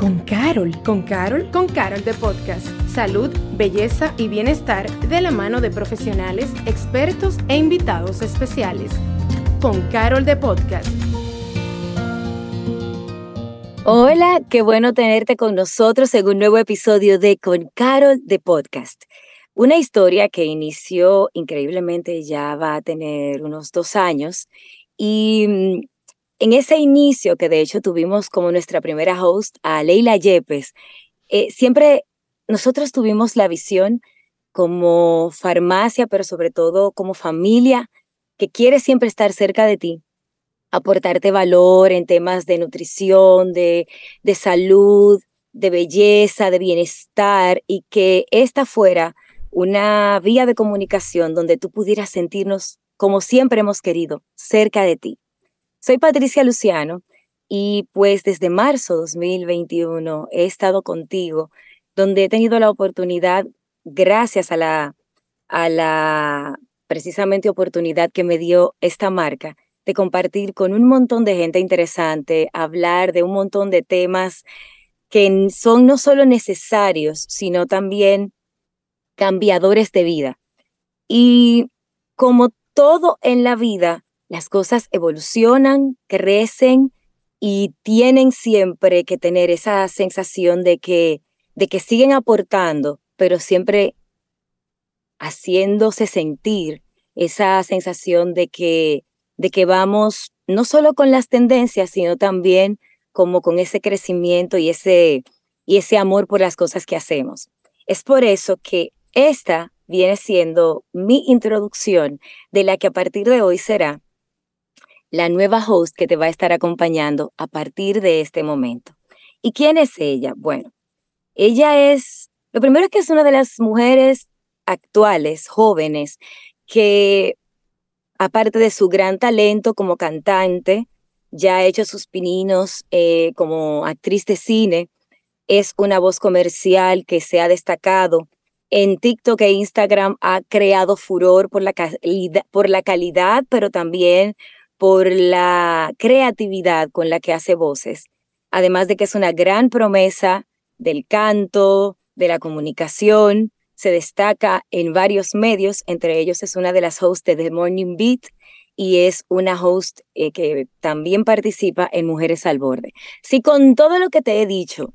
con Carol. ¿Con Carol? Con Carol de Podcast. Salud, belleza y bienestar de la mano de profesionales, expertos e invitados especiales. Con Carol de Podcast. Hola, qué bueno tenerte con nosotros en un nuevo episodio de Con Carol de Podcast. Una historia que inició increíblemente, ya va a tener unos dos años. Y mm, en ese inicio, que de hecho tuvimos como nuestra primera host a Leila Yepes, eh, siempre nosotros tuvimos la visión como farmacia, pero sobre todo como familia, que quiere siempre estar cerca de ti, aportarte valor en temas de nutrición, de, de salud, de belleza, de bienestar, y que esta fuera una vía de comunicación donde tú pudieras sentirnos como siempre hemos querido, cerca de ti. Soy Patricia Luciano y pues desde marzo 2021 he estado contigo, donde he tenido la oportunidad, gracias a la, a la precisamente oportunidad que me dio esta marca, de compartir con un montón de gente interesante, hablar de un montón de temas que son no solo necesarios, sino también cambiadores de vida. Y como todo en la vida, las cosas evolucionan, crecen y tienen siempre que tener esa sensación de que, de que siguen aportando, pero siempre haciéndose sentir esa sensación de que, de que vamos no solo con las tendencias, sino también como con ese crecimiento y ese, y ese amor por las cosas que hacemos. Es por eso que esta viene siendo mi introducción de la que a partir de hoy será la nueva host que te va a estar acompañando a partir de este momento. ¿Y quién es ella? Bueno, ella es, lo primero es que es una de las mujeres actuales, jóvenes, que aparte de su gran talento como cantante, ya ha hecho sus pininos eh, como actriz de cine, es una voz comercial que se ha destacado en TikTok e Instagram ha creado furor por la, por la calidad, pero también por la creatividad con la que hace voces. Además de que es una gran promesa del canto, de la comunicación, se destaca en varios medios, entre ellos es una de las hosts de The Morning Beat y es una host eh, que también participa en Mujeres al Borde. Si con todo lo que te he dicho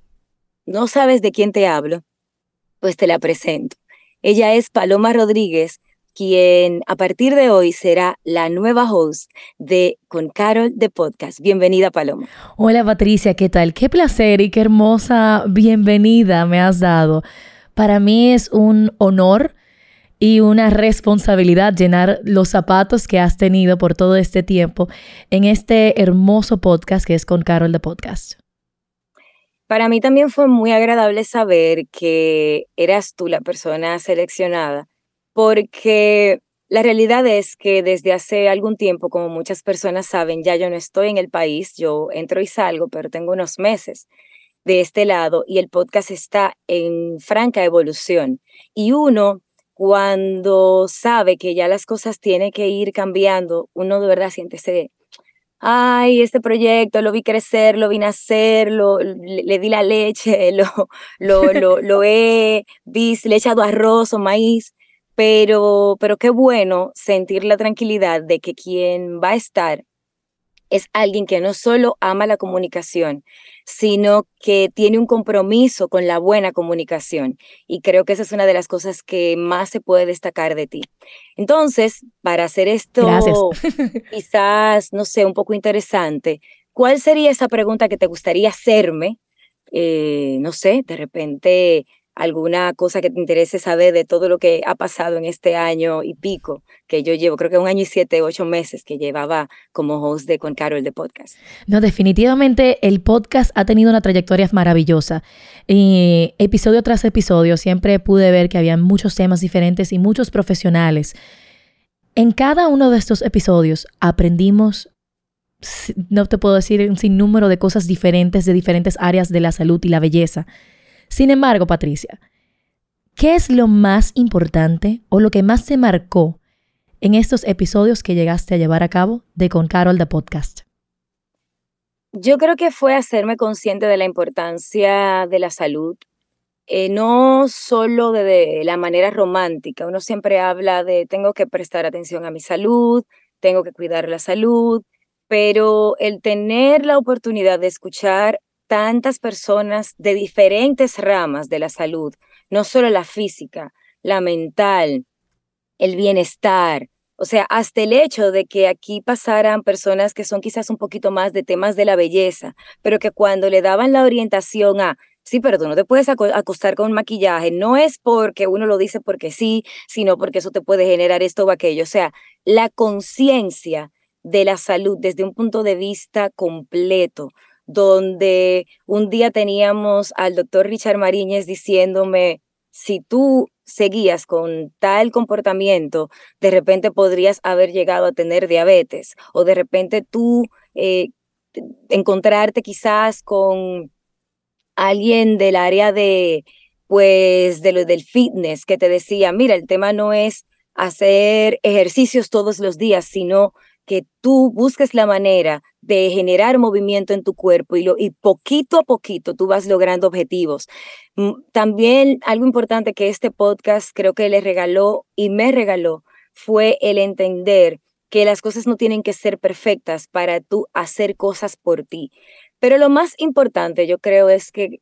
no sabes de quién te hablo, pues te la presento. Ella es Paloma Rodríguez, quien a partir de hoy será la nueva host de Con Carol de Podcast. Bienvenida, Paloma. Hola, Patricia, ¿qué tal? Qué placer y qué hermosa bienvenida me has dado. Para mí es un honor y una responsabilidad llenar los zapatos que has tenido por todo este tiempo en este hermoso podcast que es Con Carol de Podcast. Para mí también fue muy agradable saber que eras tú la persona seleccionada, porque la realidad es que desde hace algún tiempo, como muchas personas saben, ya yo no estoy en el país, yo entro y salgo, pero tengo unos meses de este lado y el podcast está en franca evolución. Y uno, cuando sabe que ya las cosas tienen que ir cambiando, uno de verdad siente ese ay, este proyecto lo vi crecer, lo vi nacer, lo, le, di la leche, lo, lo, lo, lo he visto, le he echado arroz o maíz, pero, pero qué bueno sentir la tranquilidad de que quien va a estar es alguien que no solo ama la comunicación, sino que tiene un compromiso con la buena comunicación. Y creo que esa es una de las cosas que más se puede destacar de ti. Entonces, para hacer esto quizás, no sé, un poco interesante, ¿cuál sería esa pregunta que te gustaría hacerme? Eh, no sé, de repente alguna cosa que te interese saber de todo lo que ha pasado en este año y pico que yo llevo, creo que un año y siete, ocho meses que llevaba como host de Con Carol de podcast. No, definitivamente el podcast ha tenido una trayectoria maravillosa. Episodio tras episodio siempre pude ver que había muchos temas diferentes y muchos profesionales. En cada uno de estos episodios aprendimos no te puedo decir un sinnúmero de cosas diferentes de diferentes áreas de la salud y la belleza. Sin embargo, Patricia, ¿qué es lo más importante o lo que más se marcó en estos episodios que llegaste a llevar a cabo de Con Carol de Podcast? Yo creo que fue hacerme consciente de la importancia de la salud, eh, no solo de, la manera romántica. Uno siempre habla de tengo que prestar atención a mi salud, tengo que cuidar la salud, pero el tener la oportunidad de escuchar tantas personas de diferentes ramas de la salud, no solo la física, la mental, el bienestar, o sea, hasta el hecho de que aquí pasaran personas que son quizás un poquito más de temas de la belleza, pero que cuando le daban la orientación a, sí, pero tú no te puedes acostar con maquillaje, no es porque uno lo dice porque sí, sino porque eso te puede generar esto o aquello. O sea, la conciencia de la salud desde un punto de vista completo, donde un día teníamos al doctor Richard Mariñez diciéndome, si tú seguías con tal comportamiento, de repente podrías haber llegado a tener diabetes o de repente tú eh, encontrarte quizás con alguien del área de, pues, de lo del fitness que te decía, mira, el tema no es hacer ejercicios todos los días, sino que tú busques la manera de generar movimiento en tu cuerpo y, lo, y poquito a poquito tú vas logrando objetivos. Mm, también algo importante que este podcast creo que le regaló y me regaló fue el entender que las cosas no tienen que ser perfectas para tú hacer cosas por ti. Pero lo más importante yo creo es que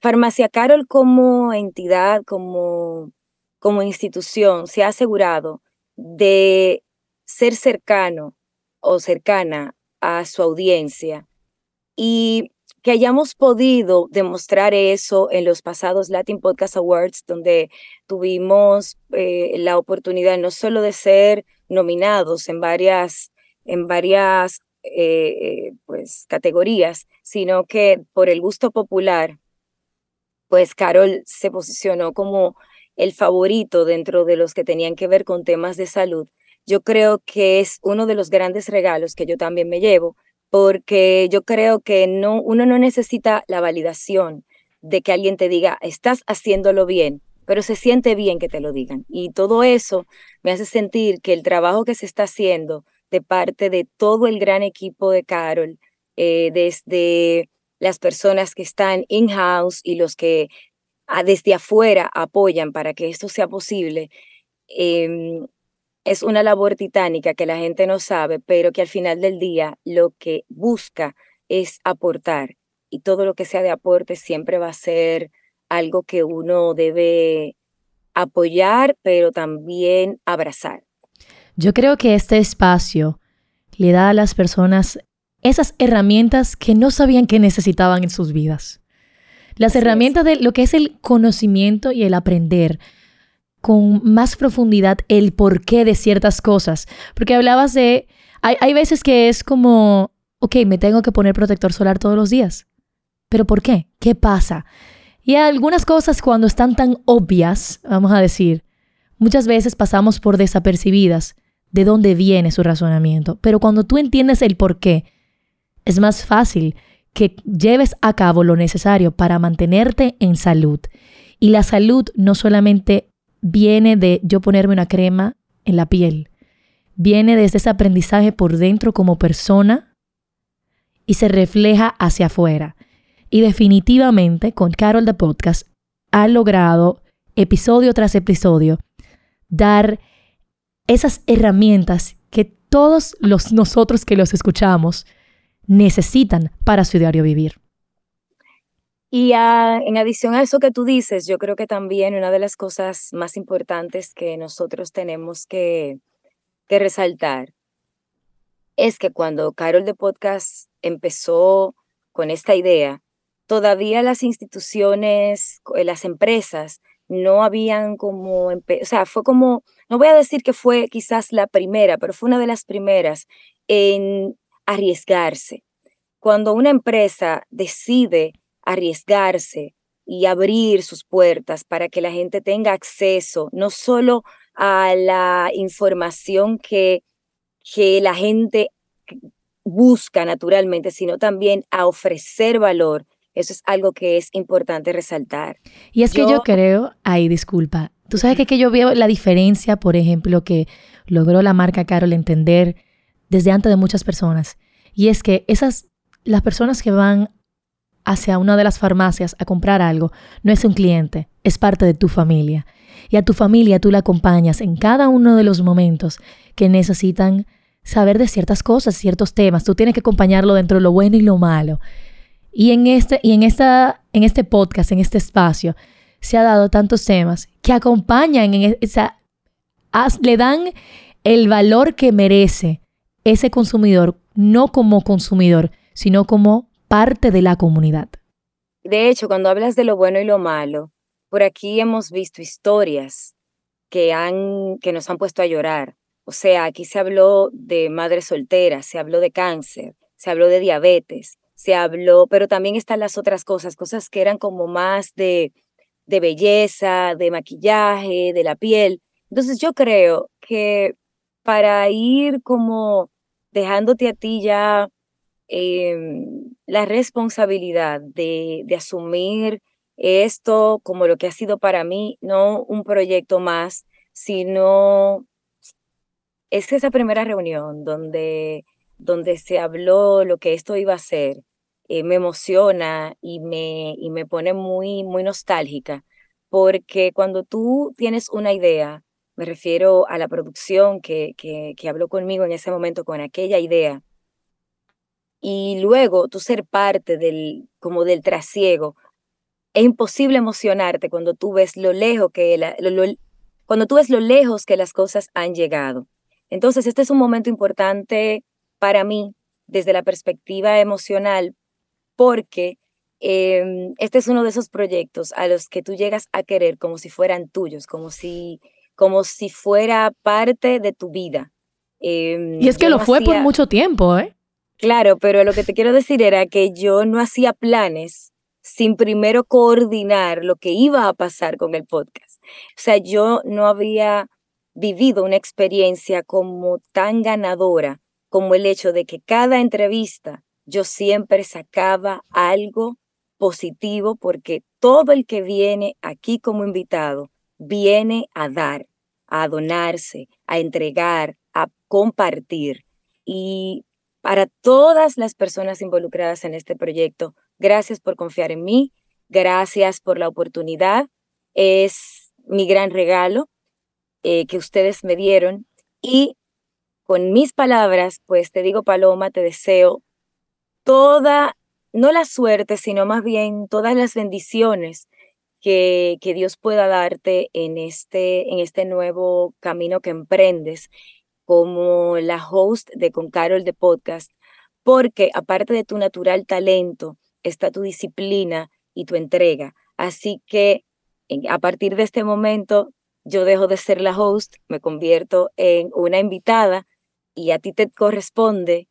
Farmacia Carol como entidad, como, como institución, se ha asegurado de ser cercano o cercana a su audiencia y que hayamos podido demostrar eso en los pasados Latin Podcast Awards, donde tuvimos eh, la oportunidad no solo de ser nominados en varias, en varias eh, pues, categorías, sino que por el gusto popular, pues Carol se posicionó como el favorito dentro de los que tenían que ver con temas de salud yo creo que es uno de los grandes regalos que yo también me llevo, porque yo creo que no, uno no necesita la validación de que alguien te diga, estás haciéndolo bien, pero se siente bien que te lo digan. Y todo eso me hace sentir que el trabajo que se está haciendo de parte de todo el gran equipo de Carol, eh, desde las personas que están in-house y los que ah, desde afuera apoyan para que esto sea posible, em, es una labor titánica que la gente no sabe, pero que al final del día lo que busca es aportar y todo lo que sea de aporte siempre va a ser algo que uno debe apoyar, pero también abrazar. Yo creo que este espacio le da a las personas esas herramientas que no sabían que necesitaban en sus vidas. Las herramientas de lo que es el conocimiento y el aprender con más profundidad el porqué de ciertas cosas. Porque hablabas de, hay, hay veces que es como, ok, me tengo que poner protector solar todos los días. ¿Pero por qué? ¿Qué pasa? Y algunas cosas cuando están tan obvias, vamos a decir, muchas veces pasamos por desapercibidas de dónde viene su razonamiento. Pero cuando tú entiendes el por qué, es más fácil que lleves a cabo lo necesario para mantenerte en salud. Y la salud no solamente viene de yo ponerme una crema en la piel. Viene desde ese aprendizaje por dentro como persona y se refleja hacia afuera. Y definitivamente con Carol de Podcast ha logrado episodio tras episodio dar esas herramientas que todos los nosotros que los escuchamos necesitan para su diario vivir. Y en adición a eso que tú dices, yo creo que también una de las cosas más importantes que nosotros tenemos que, que resaltar es que cuando Carol de Podcast empezó con esta idea, todavía las instituciones, eh, las empresas no habían como, o sea, fue como, no voy a decir que fue quizás la primera, pero fue una de las primeras en arriesgarse. Cuando una empresa decide arriesgarse y abrir sus puertas para que la gente tenga acceso no solo a la información que, que la gente busca naturalmente, sino también a ofrecer valor. Eso es algo que es importante resaltar. Y es que yo creo, ay, disculpa, tú sabes que, que yo veo la diferencia, por ejemplo, que logró la marca Carol entender desde antes de muchas personas. Y es que esas las personas que van hacia una de las farmacias a comprar algo no es un cliente, es parte de tu familia. Y a tu familia tú la acompañas en cada uno de los momentos que necesitan saber de ciertas cosas, ciertos temas. Tú tienes que acompañarlo dentro de lo bueno y lo malo. Y en este, y en esta, en este podcast, en este espacio, se ha dado tantos temas que acompañan, en esa, le dan el valor que merece ese consumidor, no como consumidor, sino como parte de la comunidad. De hecho, cuando hablas de lo bueno y lo malo, por aquí hemos visto historias que, han, que nos han puesto a llorar. O sea, aquí se habló de madres solteras, se habló de cáncer, se habló de diabetes, se habló, pero también están las otras cosas, cosas que eran como más de, de belleza, de maquillaje, de la piel. Entonces yo creo que para ir como dejándote a ti ya em, la responsabilidad de, asumir esto como lo que ha sido para mí, no un proyecto más, sino es esa primera reunión donde, donde se habló lo que esto iba a ser, eh, me emociona y me, y me pone muy, muy nostálgica, porque cuando tú tienes una idea, me refiero a la producción que, que habló conmigo en ese momento con aquella idea, y luego tú ser parte del, como del trasiego, es imposible emocionarte cuando tú ves lo lejos que cuando tú ves lo lejos que las cosas han llegado. Entonces, este es un momento importante para mí desde la perspectiva emocional porque em, este es uno de esos proyectos a los que tú llegas a querer como si fueran tuyos, como si, como si fuera parte de tu vida. Em, y es que lo fue por mucho tiempo, ¿eh? Claro, pero lo que te quiero decir era que yo no hacía planes sin primero coordinar lo que iba a pasar con el podcast. O sea, yo no había vivido una experiencia como tan ganadora como el hecho de que cada entrevista yo siempre sacaba algo positivo porque todo el que viene aquí como invitado viene a dar, a donarse, a entregar, a compartir. Y para todas las personas involucradas en este proyecto, gracias por confiar en mí, gracias por la oportunidad. Es mi gran regalo eh, que ustedes me dieron y con mis palabras, pues te digo, Paloma, te deseo toda, no la suerte, sino más bien todas las bendiciones que, que Dios pueda darte en este, en este nuevo camino que emprendes como la host de Con Carol de podcast, porque aparte de tu natural talento, está tu disciplina y tu entrega. Así que a partir de este momento, yo dejo de ser la host, me convierto en una invitada y a ti te corresponde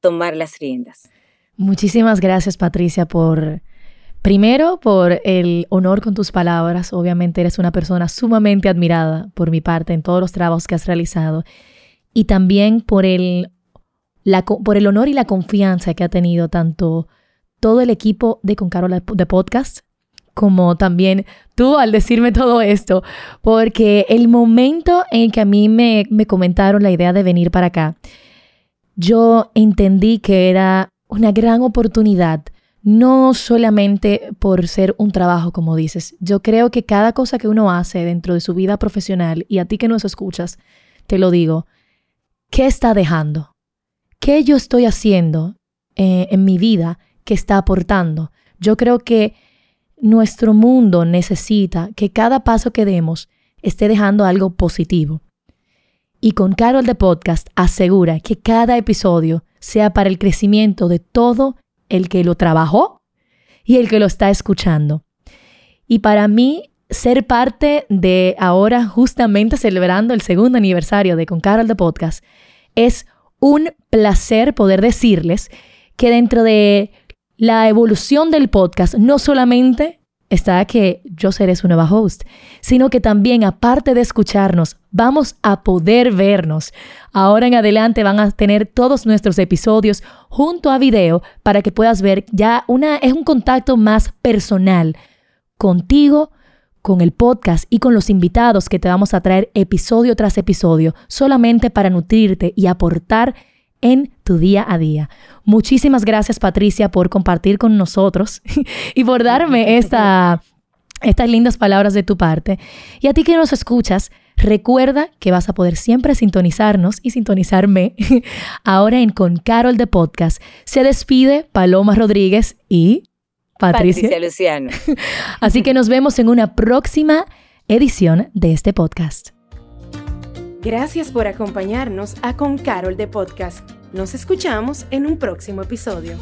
tomar las riendas. Muchísimas gracias, Patricia, por, primero, por el honor con tus palabras. Obviamente eres una persona sumamente admirada por mi parte en todos los trabajos que has realizado. Y también por el, honor y la confianza que ha tenido tanto todo el equipo de Con Carola de Podcast, como también tú al decirme todo esto, porque el momento en que a mí me, me comentaron la idea de venir para acá, yo entendí que era una gran oportunidad, no solamente por ser un trabajo, como dices. Yo creo que cada cosa que uno hace dentro de su vida profesional, y a ti que nos escuchas, te lo digo, ¿qué está dejando? ¿Qué yo estoy haciendo eh, en mi vida que está aportando? Yo creo que nuestro mundo necesita que cada paso que demos esté dejando algo positivo. Y con Carol de Podcast asegura que cada episodio sea para el crecimiento de todo el que lo trabajó y el que lo está escuchando. Y para mí, ser parte de ahora justamente celebrando el segundo aniversario de Con Carol de Podcast, es un placer poder decirles que dentro de la evolución del podcast no solamente está que yo seré su nueva host, sino que también aparte de escucharnos, vamos a poder vernos. Ahora en adelante van a tener todos nuestros episodios junto a video para que puedas ver ya una es un contacto más personal contigo, con el podcast y con los invitados que te vamos a traer episodio tras episodio, solamente para nutrirte y aportar en tu día a día. Muchísimas gracias Patricia por compartir con nosotros y por darme esta, estas lindas palabras de tu parte. Y a ti que nos escuchas, recuerda que vas a poder siempre sintonizarnos y sintonizarme ahora en Con Carol de Podcast. Se despide Paloma Rodríguez y Patricia, Patricia Luciano. Así que nos vemos en una próxima edición de este podcast. Gracias por acompañarnos a Con Carol de Podcast. Nos escuchamos en un próximo episodio.